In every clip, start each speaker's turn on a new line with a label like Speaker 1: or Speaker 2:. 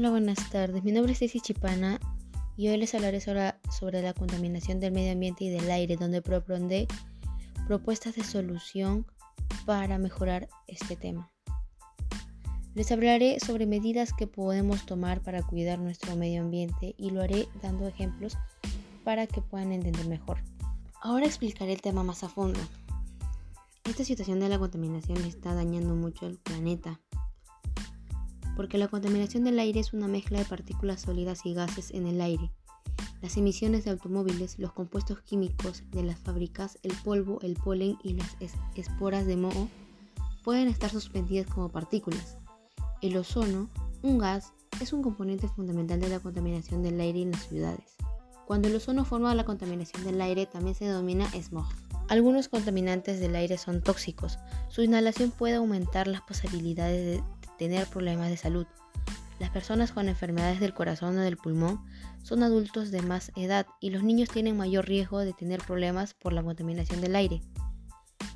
Speaker 1: Hola, buenas tardes. Mi nombre es Ceci Chipana y hoy les hablaré sobre, sobre, la contaminación del medio ambiente y del aire, donde propondré propuestas de solución para mejorar este tema. Les hablaré sobre medidas que podemos tomar para cuidar nuestro medio ambiente y lo haré dando ejemplos para que puedan entender mejor. Ahora explicaré el tema más a fondo. Esta situación de la contaminación está dañando mucho al planeta porque la contaminación del aire es una mezcla de partículas sólidas y gases en el aire. Las emisiones de automóviles, los compuestos químicos de las fábricas, el polvo, el polen y las esporas de moho pueden estar suspendidas como partículas. El ozono, un gas, es un componente fundamental de la contaminación del aire en las ciudades. Cuando el ozono forma la contaminación del aire también se denomina smog. Algunos contaminantes del aire son tóxicos. Su inhalación puede aumentar las posibilidades de tener problemas de salud. Las personas con enfermedades del corazón o del pulmón son adultos de más edad y los niños tienen mayor riesgo de tener problemas por la contaminación del aire.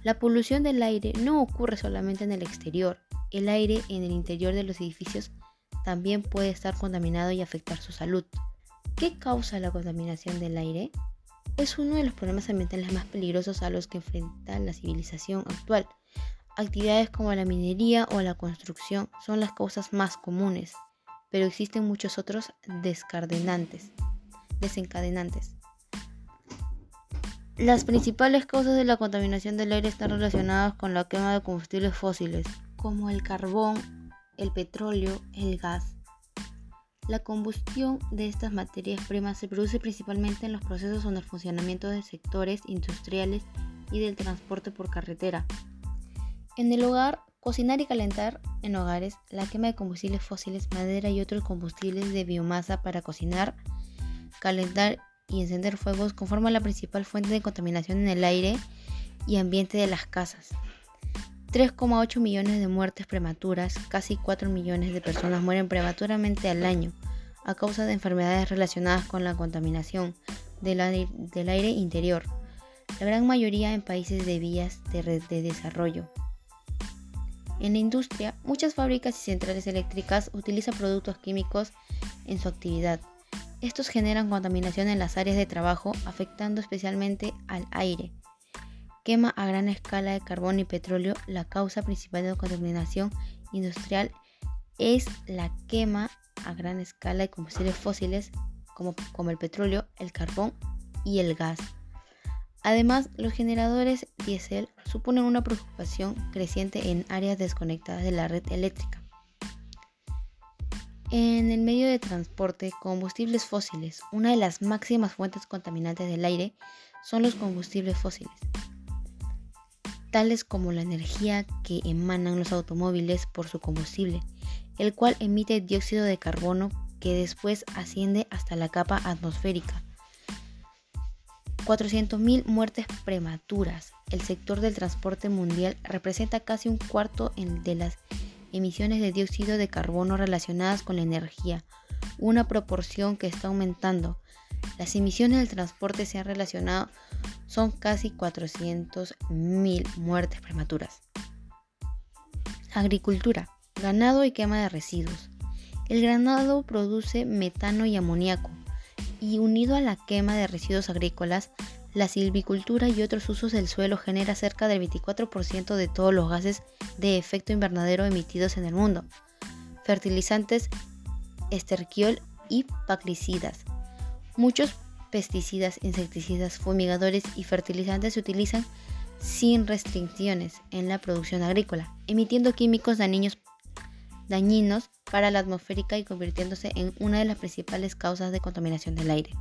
Speaker 1: La polución del aire no ocurre solamente en el exterior, el aire en el interior de los edificios también puede estar contaminado y afectar su salud. ¿Qué causa la contaminación del aire? Es uno de los problemas ambientales más peligrosos a los que enfrenta la civilización actual. Actividades como la minería o la construcción son las causas más comunes, pero existen muchos otros desencadenantes. Las principales causas de la contaminación del aire están relacionadas con la quema de combustibles fósiles, como el carbón, el petróleo, el gas. La combustión de estas materias primas se produce principalmente en los procesos o en el funcionamiento de sectores industriales y del transporte por carretera, en el hogar, cocinar y calentar en hogares, la quema de combustibles fósiles, madera y otros combustibles de biomasa para cocinar, calentar y encender fuegos conforma la principal fuente de contaminación en el aire y ambiente de las casas. 3,8 millones de muertes prematuras, casi 4 millones de personas mueren prematuramente al año a causa de enfermedades relacionadas con la contaminación del aire, interior, la gran mayoría en países de vías de desarrollo. En la industria, muchas fábricas y centrales eléctricas utilizan productos químicos en su actividad. Estos generan contaminación en las áreas de trabajo, afectando especialmente al aire. Quema a gran escala de carbón y petróleo. La causa principal de la contaminación industrial es la quema a gran escala de combustibles fósiles como, como el petróleo, el carbón y el gas. Además, los generadores diésel suponen una preocupación creciente en áreas desconectadas de la red eléctrica. En el medio de transporte, combustibles fósiles, una de las máximas fuentes contaminantes del aire, son los combustibles fósiles, tales como la energía que emanan los automóviles por su combustible, el cual emite dióxido de carbono que después asciende hasta la capa atmosférica 400.000 muertes prematuras. El sector del transporte mundial representa casi un cuarto de las emisiones de dióxido de carbono relacionadas con la energía, una proporción que está aumentando. Las emisiones del transporte se han relacionado son casi 400.000 muertes prematuras. Agricultura, ganado y quema de residuos. El ganado produce metano y amoníaco, y unido a la quema de residuos agrícolas, la silvicultura y otros usos del suelo genera cerca del 24% de todos los gases de efecto invernadero emitidos en el mundo. Fertilizantes, esterquiol y plaguicidas. Muchos pesticidas, insecticidas, fumigadores y fertilizantes se utilizan sin restricciones en la producción agrícola, emitiendo químicos dañinos dañinos para la atmosférica y convirtiéndose en una de las principales causas de contaminación del aire.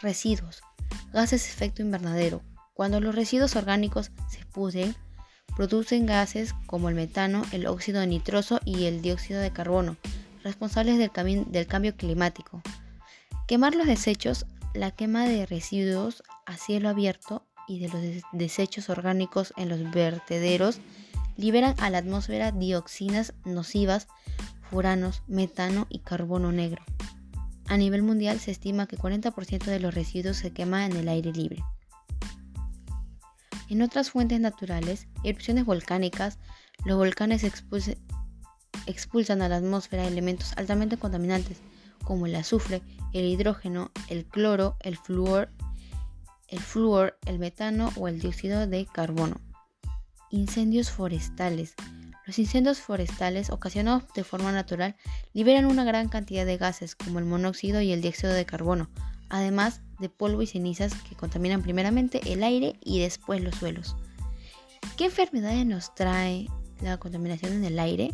Speaker 1: Residuos. Gases efecto invernadero. Cuando los residuos orgánicos se pudren, producen gases como el metano, el óxido nitroso y el dióxido de carbono, responsables del cambio climático. Quemar los desechos. La quema de residuos a cielo abierto y de los desechos orgánicos en los vertederos liberan a la atmósfera dioxinas nocivas, furanos, metano y carbono negro. A nivel mundial se estima que 40% de los residuos se quema en el aire libre. En otras fuentes naturales, erupciones volcánicas, los volcanes expulsan a la atmósfera elementos altamente contaminantes como el azufre, el hidrógeno, el cloro, el flúor, el flúor, el metano o el dióxido de carbono. Incendios forestales. Los incendios forestales ocasionados de forma natural liberan una gran cantidad de gases como el monóxido y el dióxido de carbono, además de polvo y cenizas que contaminan primeramente el aire y después los suelos. ¿Qué enfermedades nos trae la contaminación en el aire?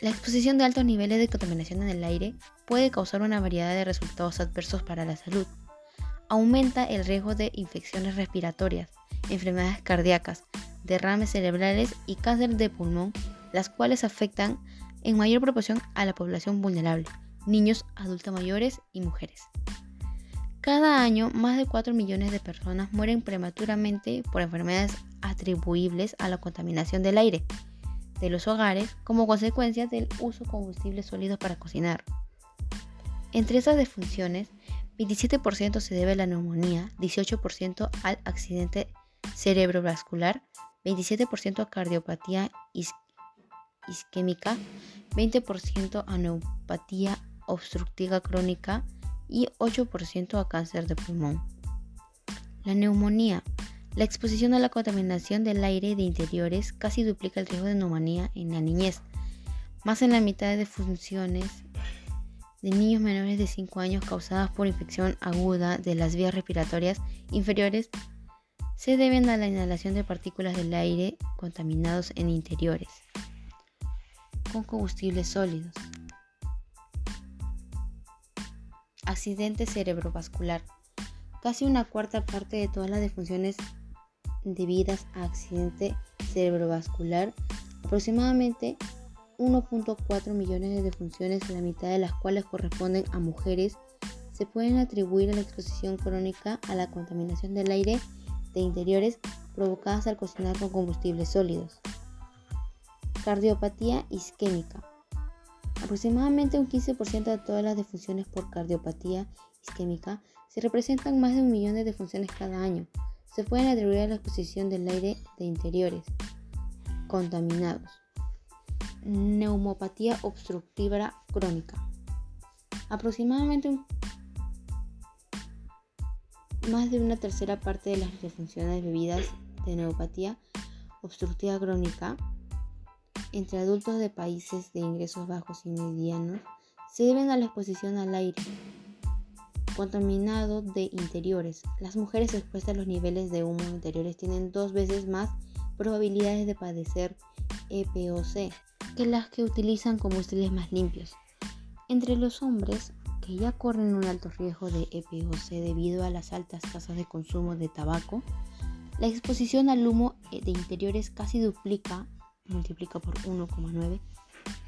Speaker 1: La exposición de altos niveles de contaminación en el aire puede causar una variedad de resultados adversos para la salud. Aumenta el riesgo de infecciones respiratorias, enfermedades cardíacas, derrames cerebrales y cáncer de pulmón, las cuales afectan en mayor proporción a la población vulnerable, niños, adultos mayores y mujeres. Cada año, más de 4 millones de personas mueren prematuramente por enfermedades atribuibles a la contaminación del aire de los hogares como consecuencia del uso de combustibles sólidos para cocinar. Entre esas defunciones, 27% se debe a la neumonía, 18% al accidente cerebrovascular, 27% a cardiopatía isquémica, 20% a neopatía obstructiva crónica, y 8% a cáncer de pulmón. La neumonía. La exposición a la contaminación del aire de interiores casi duplica el riesgo de neumonía en la niñez. Más en la mitad de funciones de niños menores de 5 años causadas por infección aguda de las vías respiratorias inferiores se deben a la inhalación de partículas del aire contaminados en interiores con combustibles sólidos. accidente cerebrovascular. Casi una cuarta parte de todas las defunciones debidas a accidente cerebrovascular, aproximadamente 1.4 millones de defunciones, la mitad de las cuales corresponden a mujeres, se pueden atribuir a la exposición crónica a la contaminación del aire de interiores provocadas al cocinar con combustibles sólidos. Cardiopatía isquémica. Aproximadamente un 15% de todas las defunciones por cardiopatía isquémica se representan más de un millón de defunciones cada año. Se pueden atribuir a la exposición del aire de interiores contaminados. Neumopatía obstructiva crónica. Aproximadamente más de una tercera parte de las defunciones bebidas de neumopatía obstructiva crónica entre adultos de países de ingresos bajos y medianos se deben a la exposición al aire contaminado de interiores. Las mujeres expuestas a los niveles de humo interiores tienen dos veces más probabilidades de padecer EPOC que las que utilizan combustibles más limpios. Entre los hombres que ya corren un alto riesgo de EPOC debido a las altas tasas de consumo de tabaco, la exposición al humo de interiores casi duplica multiplica por 1,9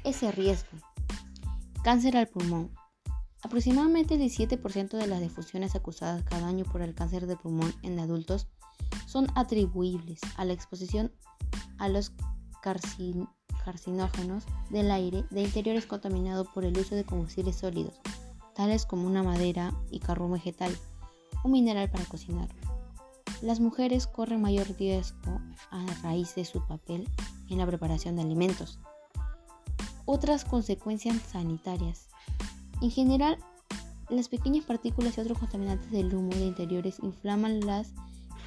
Speaker 1: ese riesgo. Cáncer al pulmón. Aproximadamente el 17% de las defunciones acusadas cada año por el cáncer de pulmón en adultos son atribuibles a la exposición a los carcinógenos del aire de interiores contaminados por el uso de combustibles sólidos, tales como una madera y carbón vegetal, un mineral para cocinar. Las mujeres corren mayor riesgo a raíz de su papel en la preparación de alimentos. Otras consecuencias sanitarias. En general, las pequeñas partículas y otros contaminantes del humo de interiores inflaman las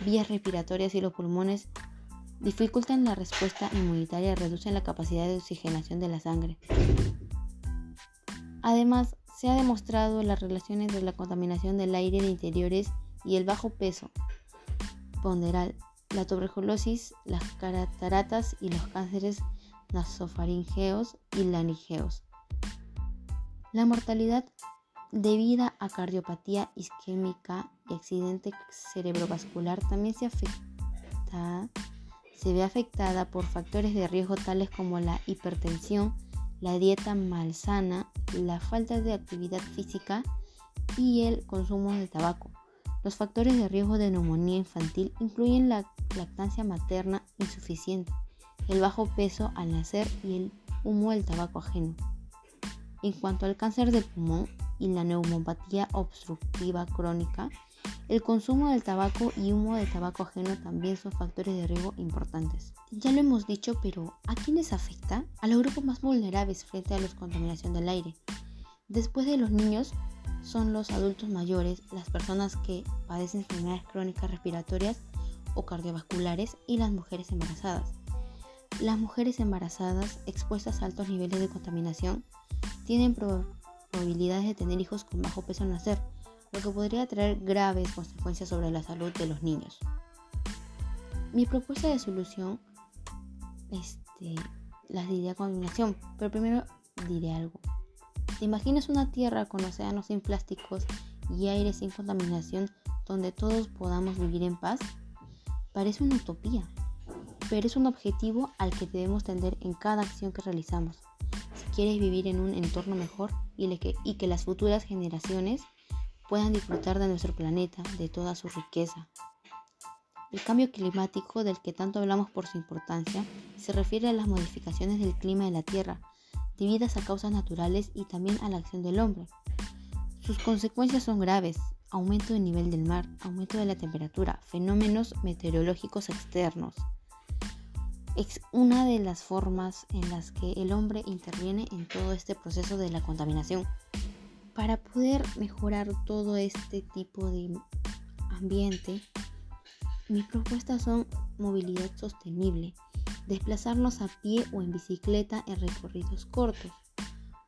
Speaker 1: vías respiratorias y los pulmones, dificultan la respuesta inmunitaria y reducen la capacidad de oxigenación de la sangre. Además, se ha demostrado la relación entre la contaminación del aire de interiores y el bajo peso ponderal la tuberculosis, las cataratas y los cánceres nasofaringeos y laringeos. La mortalidad debida a cardiopatía isquémica y accidente cerebrovascular también se ve afectada por factores de riesgo tales como la hipertensión, la dieta malsana, la falta de actividad física y el consumo de tabaco. Los factores de riesgo de neumonía infantil incluyen la lactancia materna insuficiente, el bajo peso al nacer y el humo del tabaco ajeno. En cuanto al cáncer del pulmón y la neumopatía obstructiva crónica, El consumo del tabaco y humo de tabaco ajeno también son factores de riesgo importantes. Ya lo hemos dicho, pero ¿a quiénes afecta? A los grupos más vulnerables frente a la contaminación del aire. Después de los niños, son los adultos mayores, las personas que padecen enfermedades crónicas respiratorias o cardiovasculares y las mujeres embarazadas. Las mujeres embarazadas expuestas a altos niveles de contaminación tienen probabilidades de tener hijos con bajo peso al nacer, lo que podría traer graves consecuencias sobre la salud de los niños. Mi propuesta de solución este, las diría a continuación, pero primero diré algo. ¿Te imaginas una tierra con océanos sin plásticos y aire sin contaminación donde todos podamos vivir en paz? Parece una utopía, pero es un objetivo al que debemos tender en cada acción que realizamos. Si quieres vivir en un entorno mejor y, que, y que las futuras generaciones puedan disfrutar de nuestro planeta, de toda su riqueza. El cambio climático del que tanto hablamos por su importancia se refiere a las modificaciones del clima de la Tierra, debidas a causas naturales y también a la acción del hombre. Sus consecuencias son graves, aumento del nivel del mar, aumento de la temperatura, fenómenos meteorológicos externos. Es una de las formas en las que el hombre interviene en todo este proceso de la contaminación. Para poder mejorar todo este tipo de ambiente, mis propuestas son movilidad sostenible, desplazarnos a pie o en bicicleta en recorridos cortos,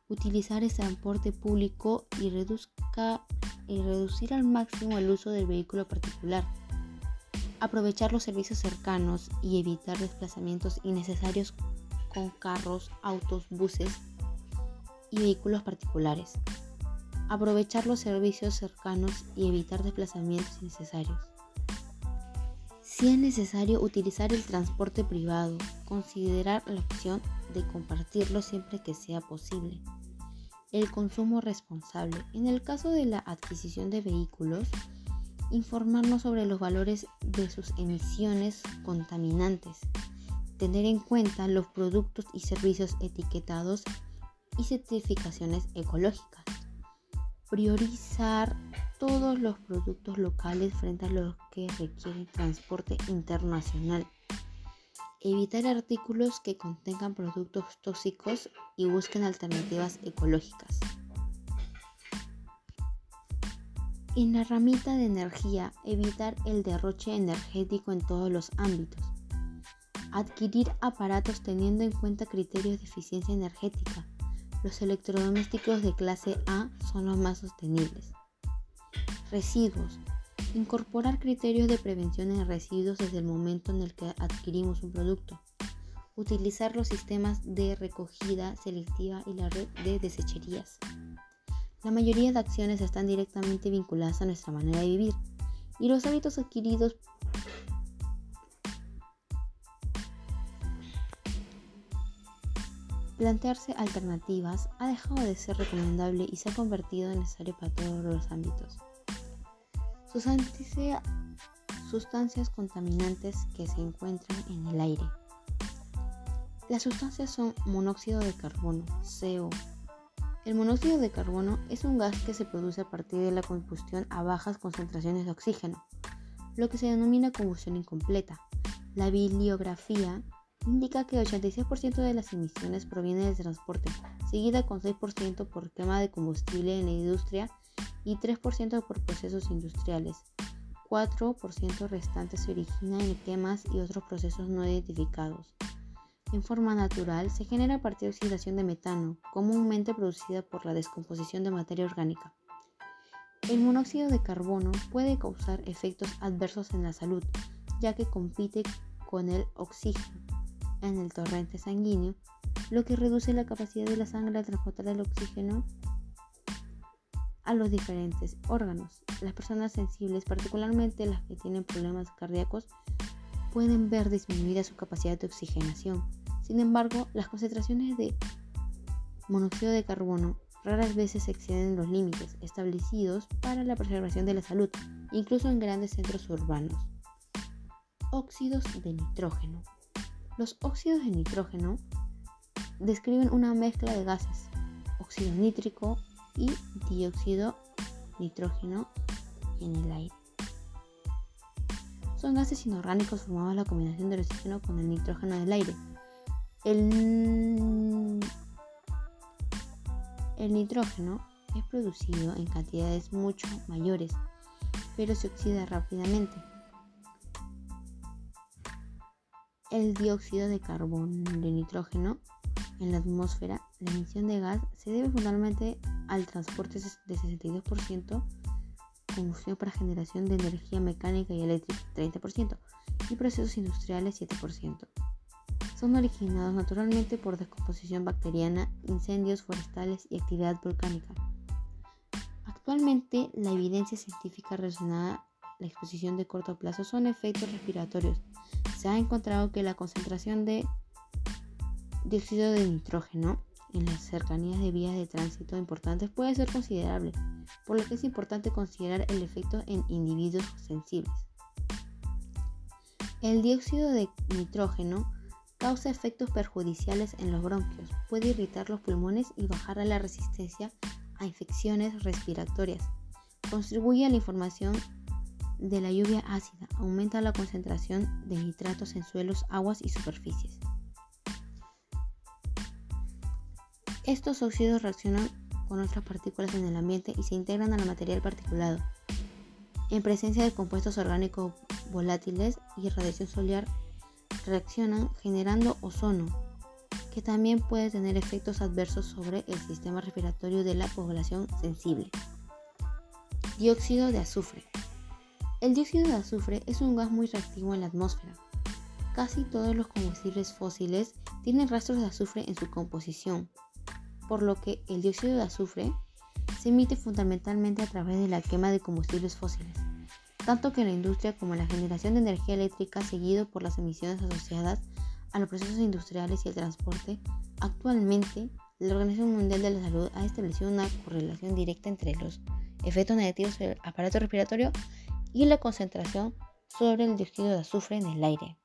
Speaker 1: utilizar el transporte público y, reducir al máximo el uso del vehículo particular, aprovechar los servicios cercanos y evitar desplazamientos innecesarios con carros, autos, buses y vehículos particulares aprovechar los servicios cercanos y evitar desplazamientos innecesarios. Si es necesario utilizar el transporte privado, considerar la opción de compartirlo siempre que sea posible. El consumo responsable. En el caso de la adquisición de vehículos, informarnos sobre los valores de sus emisiones contaminantes. Tener en cuenta los productos y servicios etiquetados y certificaciones ecológicas priorizar todos los productos locales frente a los que requieren transporte internacional. Evitar artículos que contengan productos tóxicos y busquen alternativas ecológicas. En la ramita de energía, evitar el derroche energético en todos los ámbitos. Adquirir aparatos teniendo en cuenta criterios de eficiencia energética los electrodomésticos de clase A son los más sostenibles. Residuos. Incorporar criterios de prevención en residuos desde el momento en el que adquirimos un producto. Utilizar los sistemas de recogida selectiva y la red de desecherías. La mayoría de acciones están directamente vinculadas a nuestra manera de vivir y los hábitos adquiridos Plantearse alternativas ha dejado de ser recomendable y se ha convertido en necesario para todos los ámbitos. Sustancias contaminantes que se encuentran en el aire. Las sustancias son monóxido de carbono, CO. El monóxido de carbono es un gas que se produce a partir de la combustión a bajas concentraciones de oxígeno, lo que se denomina combustión incompleta. La bibliografía indica que 86% de las emisiones provienen del transporte, seguida con 6% por quema de combustible en la industria y 3% por procesos industriales. 4% restante se origina en quemas y otros procesos no identificados. En forma natural se genera a partir de oxidación de metano, comúnmente producida por la descomposición de materia orgánica. El monóxido de carbono puede causar efectos adversos en la salud, ya que compite con el oxígeno en el torrente sanguíneo, lo que reduce la capacidad de la sangre de transportar el oxígeno a los diferentes órganos. Las personas sensibles, particularmente las que tienen problemas cardíacos, pueden ver disminuida su capacidad de oxigenación. Sin embargo, las concentraciones de monóxido de carbono raras veces exceden los límites establecidos para la preservación de la salud, incluso en grandes centros urbanos. Óxidos de nitrógeno. Los óxidos de nitrógeno describen una mezcla de gases, óxido nítrico y dióxido nitrógeno en el aire. son gases inorgánicos formados la combinación del oxígeno con el nitrógeno del aire. El, el nitrógeno es producido en cantidades mucho mayores, pero se oxida rápidamente. El dióxido de carbono de nitrógeno en la atmósfera, la emisión de gas se debe fundamentalmente al transporte de 62%, combustión para generación de energía mecánica y eléctrica 30% y procesos industriales 7%. Son originados naturalmente por descomposición bacteriana, incendios forestales y actividad volcánica. Actualmente, la evidencia científica relacionada a la exposición de corto plazo son efectos respiratorios. Se ha encontrado que la concentración de dióxido de nitrógeno en las cercanías de vías de tránsito importantes puede ser considerable, por lo que es importante considerar el efecto en individuos sensibles. El dióxido de nitrógeno causa efectos perjudiciales en los bronquios, puede irritar los pulmones y bajar la resistencia a infecciones respiratorias. Contribuye a la información de la lluvia ácida, aumenta la concentración de nitratos en suelos, aguas y superficies. Estos óxidos reaccionan con otras partículas en el ambiente y se integran al material particulado. En presencia de compuestos orgánicos volátiles y radiación solar, reaccionan generando ozono, que también puede tener efectos adversos sobre el sistema respiratorio de la población sensible. Dióxido de azufre. El dióxido de azufre es un gas muy reactivo en la atmósfera. Casi todos los combustibles fósiles tienen rastros de azufre en su composición, por lo que el dióxido de azufre se emite fundamentalmente a través de la quema de combustibles fósiles, tanto que la industria como la generación de energía eléctrica seguido por las emisiones asociadas a los procesos industriales y el transporte, actualmente la Organización Mundial de la Salud ha establecido una correlación directa entre los efectos negativos del aparato respiratorio y la concentración sobre el dióxido de azufre en el aire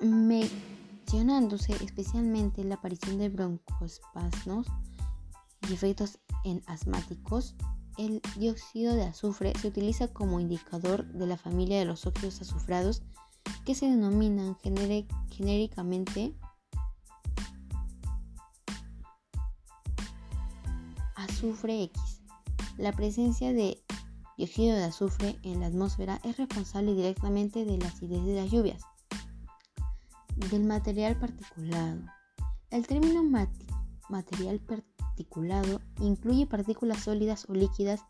Speaker 1: mencionándose especialmente la aparición de broncoespasmos y efectos en asmáticos, el dióxido de azufre se utiliza como indicador de la familia de los óxidos azufrados que se denominan genéricamente azufre X. La presencia de dióxido de azufre en la atmósfera es responsable directamente de la acidez de las lluvias del material particulado. El término material particulado incluye partículas sólidas o líquidas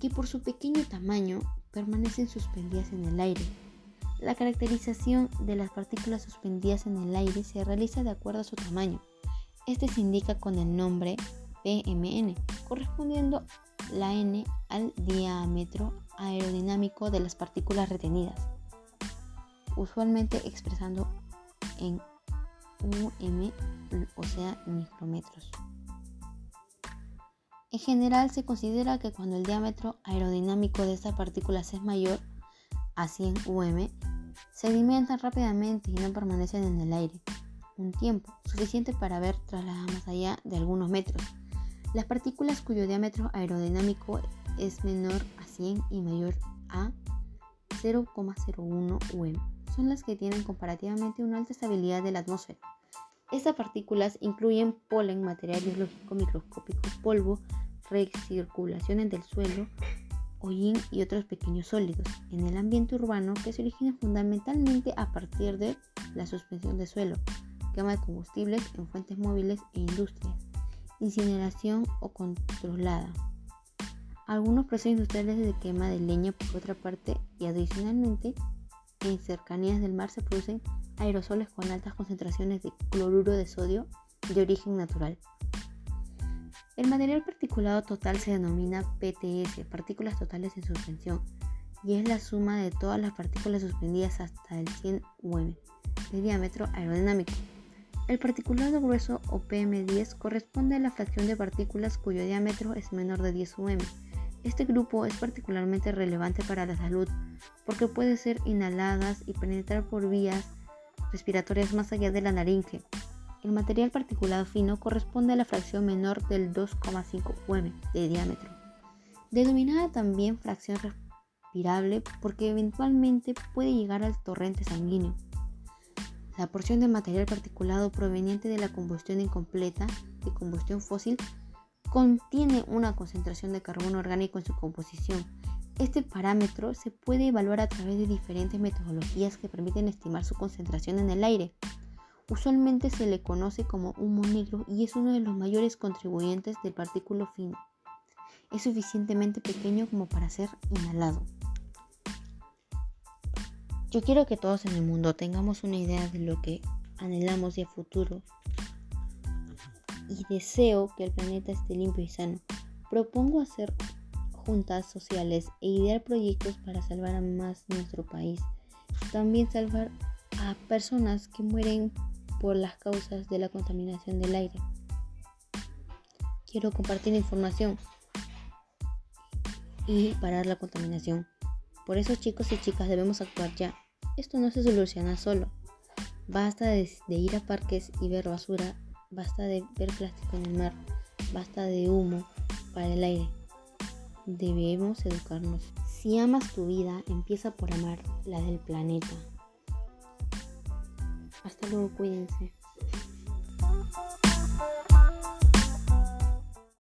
Speaker 1: que por su pequeño tamaño permanecen suspendidas en el aire. La caracterización de las partículas suspendidas en el aire se realiza de acuerdo a su tamaño. Este se indica con el nombre PMN, correspondiendo la N al diámetro aerodinámico de las partículas retenidas, usualmente expresando en UM, o sea, micrómetros. En general se considera que cuando el diámetro aerodinámico de estas partículas es mayor a 100 UM, sedimentan rápidamente y no permanecen en el aire un tiempo suficiente para ver trasladadas más allá de algunos metros. Las partículas cuyo diámetro aerodinámico es menor a 100 y mayor a 0,01 UM son las que tienen comparativamente una alta estabilidad de la atmósfera. Estas partículas incluyen polen, material biológico microscópico, polvo, recirculación en el suelo, hollín y otros pequeños sólidos en el ambiente urbano que se originan fundamentalmente a partir de la suspensión de suelo, quema de combustibles en fuentes móviles e industrias, incineración o controlada. Algunos procesos industriales de quema de leña por otra parte y adicionalmente en cercanías del mar se producen aerosoles con altas concentraciones de cloruro de sodio de origen natural. El material particulado total se denomina PTS, partículas totales en suspensión, y es la suma de todas las partículas suspendidas hasta el 100 UM de diámetro aerodinámico. El particulado grueso o PM10 corresponde a la fracción de partículas cuyo diámetro es menor de 10 UM este grupo es particularmente relevante para la salud porque puede ser inhaladas y penetrar por vías respiratorias más allá de la naringe. El material particulado fino corresponde a la fracción menor del 2,5 UM de diámetro, denominada también fracción respirable porque eventualmente puede llegar al torrente sanguíneo. La porción de material particulado proveniente de la combustión incompleta de combustión fósil contiene una concentración de carbono orgánico en su composición. Este parámetro se puede evaluar a través de diferentes metodologías que permiten estimar su concentración en el aire. Usualmente se le conoce como humo negro y es uno de los mayores contribuyentes del partículo fino. Es suficientemente pequeño como para ser inhalado. Yo quiero que todos en el mundo tengamos una idea de lo que anhelamos de futuro y deseo que el planeta esté limpio y sano. Propongo hacer juntas sociales e idear proyectos para salvar a más nuestro país. También salvar a personas que mueren por las causas de la contaminación del aire. Quiero compartir información y parar la contaminación. Por eso chicos y chicas debemos actuar ya. Esto no se soluciona solo. Basta de, ir a parques y ver basura, basta de ver plástico en el mar, basta de humo para el aire. Debemos educarnos. Si amas tu vida, empieza por amar la del planeta. Hasta luego, cuídense.